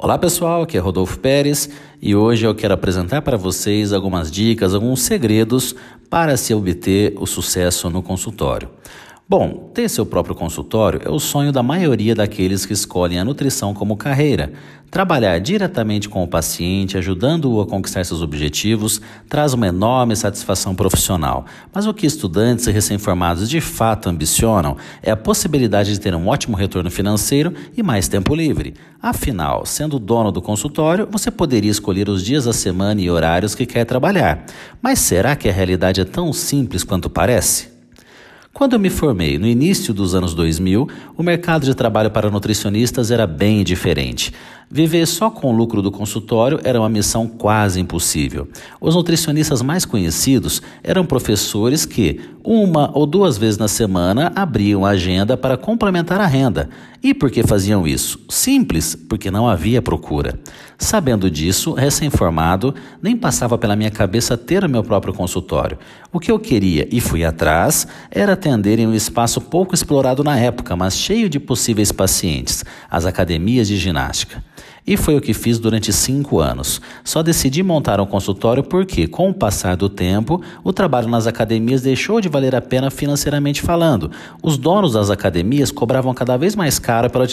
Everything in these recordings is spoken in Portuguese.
Olá pessoal, aqui é Rodolfo Pérez e hoje eu quero apresentar para vocês algumas dicas, alguns segredos para se obter o sucesso no consultório. Bom, ter seu próprio consultório é o sonho da maioria daqueles que escolhem a nutrição como carreira. Trabalhar diretamente com o paciente, ajudando-o a conquistar seus objetivos, traz uma enorme satisfação profissional. Mas o que estudantes e recém-formados de fato ambicionam é a possibilidade de ter um ótimo retorno financeiro e mais tempo livre. Afinal, sendo dono do consultório, você poderia escolher os dias da semana e horários que quer trabalhar. Mas será que a realidade é tão simples quanto parece? Quando eu me formei no início dos anos 2000, o mercado de trabalho para nutricionistas era bem diferente. Viver só com o lucro do consultório era uma missão quase impossível. Os nutricionistas mais conhecidos eram professores que, uma ou duas vezes na semana, abriam a agenda para complementar a renda. E por que faziam isso? Simples, porque não havia procura. Sabendo disso, recém-formado, nem passava pela minha cabeça ter o meu próprio consultório. O que eu queria e fui atrás era atender em um espaço pouco explorado na época, mas cheio de possíveis pacientes, as academias de ginástica. E foi o que fiz durante cinco anos. Só decidi montar um consultório porque, com o passar do tempo, o trabalho nas academias deixou de valer a pena financeiramente falando. Os donos das academias cobravam cada vez mais caro pela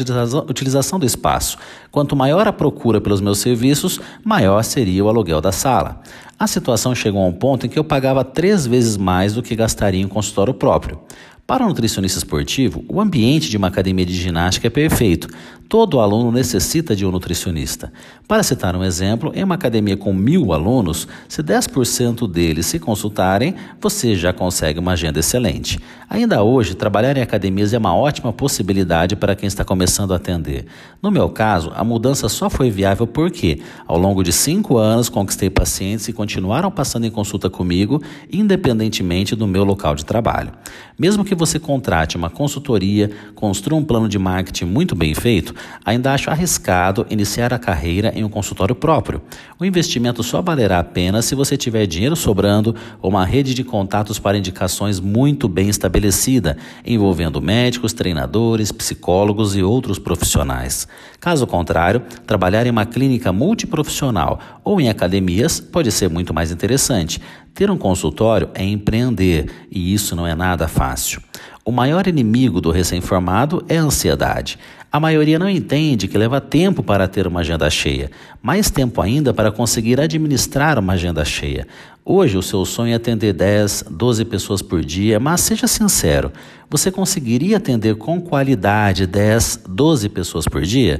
utilização do espaço. Quanto maior a procura pelos meus serviços, maior seria o aluguel da sala. A situação chegou a um ponto em que eu pagava três vezes mais do que gastaria em consultório próprio. Para o nutricionista esportivo, o ambiente de uma academia de ginástica é perfeito. Todo aluno necessita de um nutricionista. Para citar um exemplo, em uma academia com mil alunos, se 10% deles se consultarem, você já consegue uma agenda excelente. Ainda hoje, trabalhar em academias é uma ótima possibilidade para quem está começando a atender. No meu caso, a mudança só foi viável porque, ao longo de cinco anos, conquistei pacientes que continuaram passando em consulta comigo, independentemente do meu local de trabalho. Mesmo que que você contrate uma consultoria, construa um plano de marketing muito bem feito, ainda acho arriscado iniciar a carreira em um consultório próprio. O investimento só valerá a pena se você tiver dinheiro sobrando ou uma rede de contatos para indicações muito bem estabelecida, envolvendo médicos, treinadores, psicólogos e outros profissionais. Caso contrário, trabalhar em uma clínica multiprofissional ou em academias pode ser muito mais interessante. Ter um consultório é empreender e isso não é nada fácil. O maior inimigo do recém-formado é a ansiedade. A maioria não entende que leva tempo para ter uma agenda cheia, mais tempo ainda para conseguir administrar uma agenda cheia. Hoje o seu sonho é atender 10, 12 pessoas por dia, mas seja sincero, você conseguiria atender com qualidade 10, 12 pessoas por dia?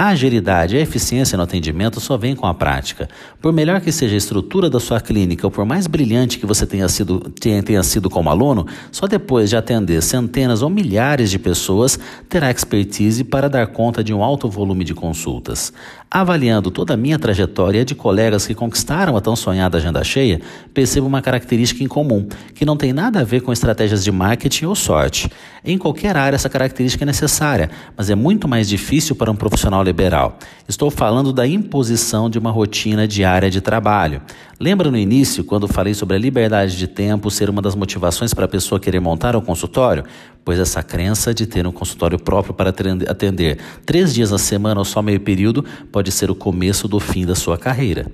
A agilidade e a eficiência no atendimento só vem com a prática. Por melhor que seja a estrutura da sua clínica ou por mais brilhante que você tenha sido, tenha, tenha sido como aluno, só depois de atender centenas ou milhares de pessoas terá expertise para dar conta de um alto volume de consultas. Avaliando toda a minha trajetória de colegas que conquistaram a tão sonhada agenda cheia, percebo uma característica em comum, que não tem nada a ver com estratégias de marketing ou sorte. Em qualquer área essa característica é necessária, mas é muito mais difícil para um profissional liberal. Estou falando da imposição de uma rotina diária de trabalho. Lembra no início, quando falei sobre a liberdade de tempo ser uma das motivações para a pessoa querer montar um consultório? Pois essa crença de ter um consultório próprio para atender três dias na semana ou só meio período pode ser o começo do fim da sua carreira.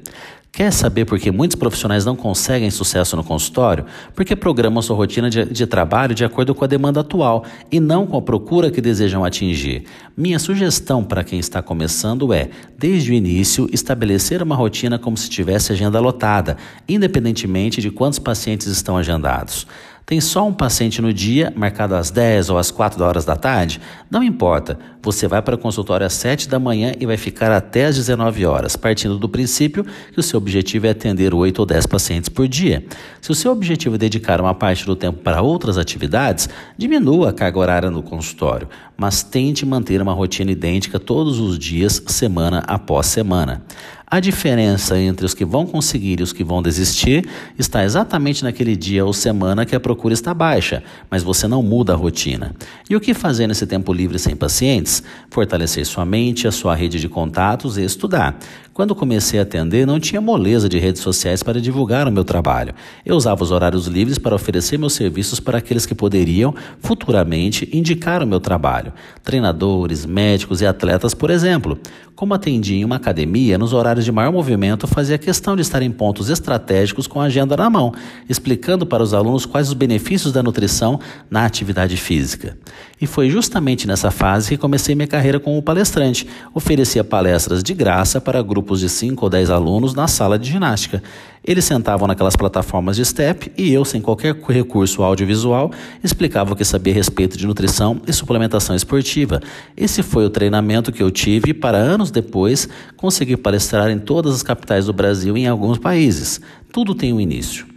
Quer saber por que muitos profissionais não conseguem sucesso no consultório? Porque programam sua rotina de, de, trabalho de acordo com a demanda atual e não com a procura que desejam atingir. Minha sugestão para quem está começando é, desde o início, estabelecer uma rotina como se tivesse agenda lotada, independentemente de quantos pacientes estão agendados. Tem só um paciente no dia, marcado às 10 ou às 4 horas da tarde? Não importa. Você vai para o consultório às 7 da manhã e vai ficar até às 19 horas, partindo do princípio que o seu objetivo é atender 8 ou 10 pacientes por dia. Se o seu objetivo é dedicar uma parte do tempo para outras atividades, diminua a carga horária no consultório, mas tente manter uma rotina idêntica todos os dias, semana após semana. A diferença entre os que vão conseguir e os que vão desistir está exatamente naquele dia ou semana que a procura está baixa, mas você não muda a rotina. E o que fazer nesse tempo livre sem pacientes? Fortalecer sua mente, a sua rede de contatos e estudar. Quando comecei a atender, não tinha moleza de redes sociais para divulgar o meu trabalho. Eu usava os horários livres para oferecer meus serviços para aqueles que poderiam, futuramente, indicar o meu trabalho. Treinadores, médicos e atletas, por exemplo. Como atendia em uma academia, nos horários de maior movimento, fazia questão de estar em pontos estratégicos com a agenda na mão, explicando para os alunos quais os benefícios da nutrição na atividade física. E foi justamente nessa fase que comecei minha carreira como palestrante. Oferecia palestras de graça para grupos de 5 ou 10 alunos na sala de ginástica. Eles sentavam naquelas plataformas de step e eu, sem qualquer recurso audiovisual, explicava o que sabia a respeito de nutrição e suplementação esportiva. Esse foi o treinamento que eu tive para anos depois conseguir palestrar em todas as capitais do Brasil e em alguns países. Tudo tem um início.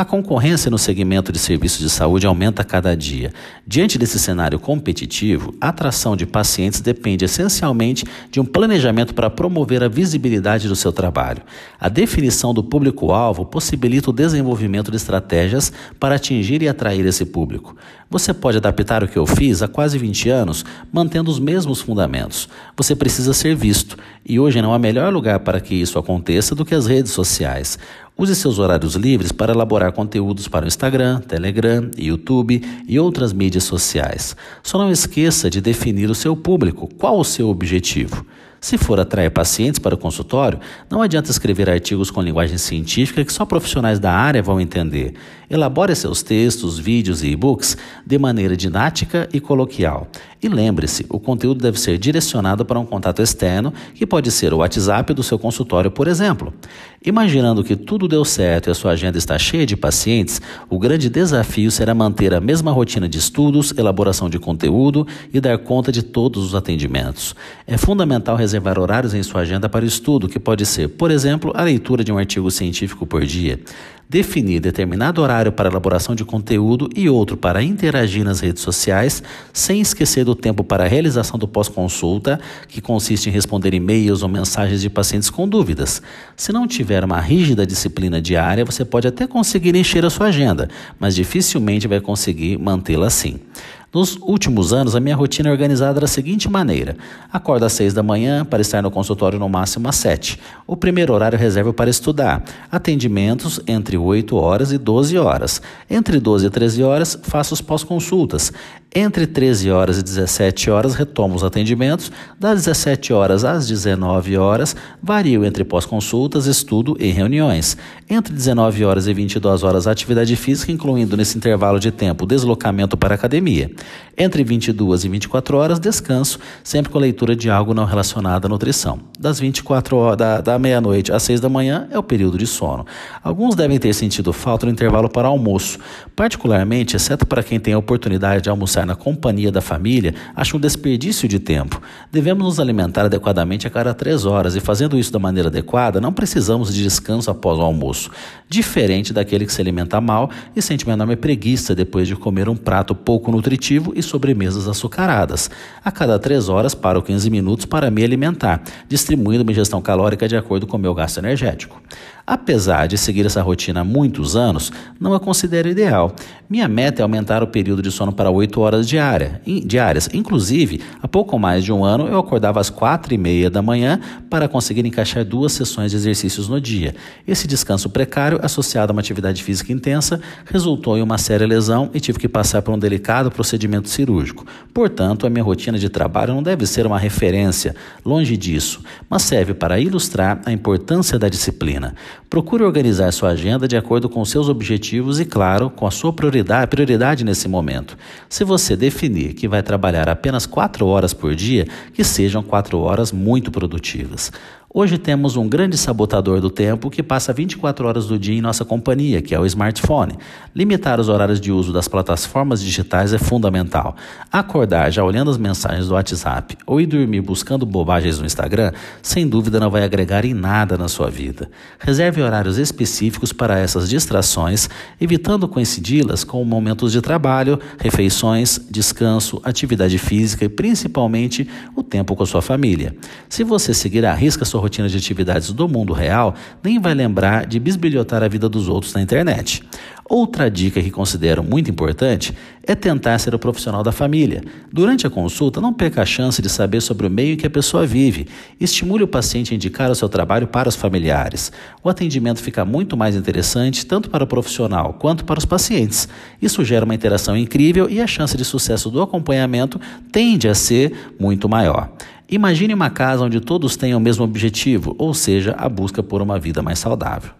A concorrência no segmento de serviços de saúde aumenta a cada dia. Diante desse cenário competitivo, a atração de pacientes depende essencialmente de um planejamento para promover a visibilidade do seu trabalho. A definição do público-alvo possibilita o desenvolvimento de estratégias para atingir e atrair esse público. Você pode adaptar o que eu fiz há quase 20 anos, mantendo os mesmos fundamentos. Você precisa ser visto, e hoje não há melhor lugar para que isso aconteça do que as redes sociais. Use seus horários livres para elaborar conteúdos para o Instagram, Telegram, YouTube e outras mídias sociais. Só não esqueça de definir o seu público, qual o seu objetivo. Se for atrair pacientes para o consultório, não adianta escrever artigos com linguagem científica que só profissionais da área vão entender. Elabore seus textos, vídeos e e-books de maneira didática e coloquial. E lembre-se, o conteúdo deve ser direcionado para um contato externo, que pode ser o WhatsApp do seu consultório, por exemplo. Imaginando que tudo deu certo e a sua agenda está cheia de pacientes, o grande desafio será manter a mesma rotina de estudos, elaboração de conteúdo e dar conta de todos os atendimentos. É fundamental reservar horários em sua agenda para o estudo, que pode ser, por exemplo, a leitura de um artigo científico por dia. Definir determinado horário para elaboração de conteúdo e outro para interagir nas redes sociais, sem esquecer do tempo para a realização do pós-consulta, que consiste em responder e-mails ou mensagens de pacientes com dúvidas. Se não tiver uma rígida disciplina diária, você pode até conseguir encher a sua agenda, mas dificilmente vai conseguir mantê-la assim. Nos últimos anos, a minha rotina é organizada da seguinte maneira: acordo às 6 da manhã para estar no consultório no máximo às 7. O primeiro horário reservo para estudar. Atendimentos entre 8 horas e 12 horas. Entre 12 e 13 horas, faço os pós-consultas. Entre 13 horas e 17 horas, retomo os atendimentos. Das 17 horas às 19 horas, vario entre pós-consultas, estudo e reuniões. Entre 19 horas e 22 horas, atividade física, incluindo nesse intervalo de tempo deslocamento para academia. Entre 22 e 24 horas, descanso, sempre com leitura de algo não relacionado à nutrição. Das 24 horas, da, da meia-noite às 6 da manhã é o período de sono. Alguns devem ter sentido falta no intervalo para almoço, particularmente, exceto para quem tem a oportunidade de almoçar na companhia da família, acho um desperdício de tempo. Devemos nos alimentar adequadamente a cada três horas e, fazendo isso da maneira adequada, não precisamos de descanso após o almoço, diferente daquele que se alimenta mal e sente uma enorme preguiça depois de comer um prato pouco nutritivo e sobremesas açucaradas. A cada três horas, paro 15 minutos para me alimentar, distribuindo minha ingestão calórica de acordo com o meu gasto energético. Apesar de seguir essa rotina há muitos anos, não a considero ideal. Minha meta é aumentar o período de sono para 8 horas diária, diárias. Inclusive, há pouco mais de um ano eu acordava às 4 e meia da manhã para conseguir encaixar duas sessões de exercícios no dia. Esse descanso precário, associado a uma atividade física intensa, resultou em uma séria lesão e tive que passar por um delicado procedimento cirúrgico. Portanto, a minha rotina de trabalho não deve ser uma referência, longe disso, mas serve para ilustrar a importância da disciplina. Procure organizar sua agenda de acordo com seus objetivos e, claro, com a sua prioridade, prioridade nesse momento. Se você definir que vai trabalhar apenas quatro horas por dia, que sejam quatro horas muito produtivas. Hoje temos um grande sabotador do tempo que passa 24 horas do dia em nossa companhia, que é o smartphone. Limitar os horários de uso das plataformas digitais é fundamental. Acordar já olhando as mensagens do WhatsApp ou ir dormir buscando bobagens no Instagram, sem dúvida não vai agregar em nada na sua vida. Reserve horários específicos para essas distrações, evitando coincidi-las com momentos de trabalho, refeições, descanso, atividade física e principalmente o tempo com a sua família. Se você seguir a risca sua rotina de atividades do mundo real, nem vai lembrar de bisbilhotar a vida dos outros na internet. Outra dica que considero muito importante é tentar ser o profissional da família. Durante a consulta, não perca a chance de saber sobre o meio em que a pessoa vive. Estimule o paciente a indicar o seu trabalho para os familiares. O atendimento fica muito mais interessante tanto para o profissional quanto para os pacientes. Isso gera uma interação incrível e a chance de sucesso do acompanhamento tende a ser muito maior. Imagine uma casa onde todos tenham o mesmo objetivo, ou seja, a busca por uma vida mais saudável.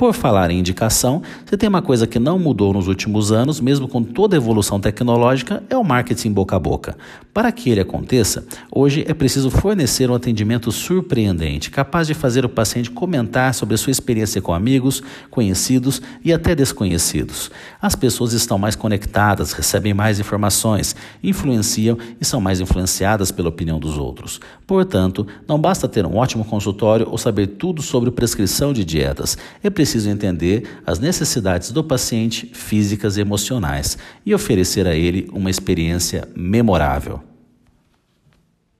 Por falar em indicação, se tem uma coisa que não mudou nos últimos anos, mesmo com toda a evolução tecnológica, é o marketing boca a boca. Para que ele aconteça, hoje é preciso fornecer um atendimento surpreendente, capaz de fazer o paciente comentar sobre a sua experiência com amigos, conhecidos e até desconhecidos. As pessoas estão mais conectadas, recebem mais informações, influenciam e são mais influenciadas pela opinião dos outros. Portanto, não basta ter um ótimo consultório ou saber tudo sobre prescrição de dietas. É preciso preciso entender as necessidades do paciente físicas e emocionais e oferecer a ele uma experiência memorável.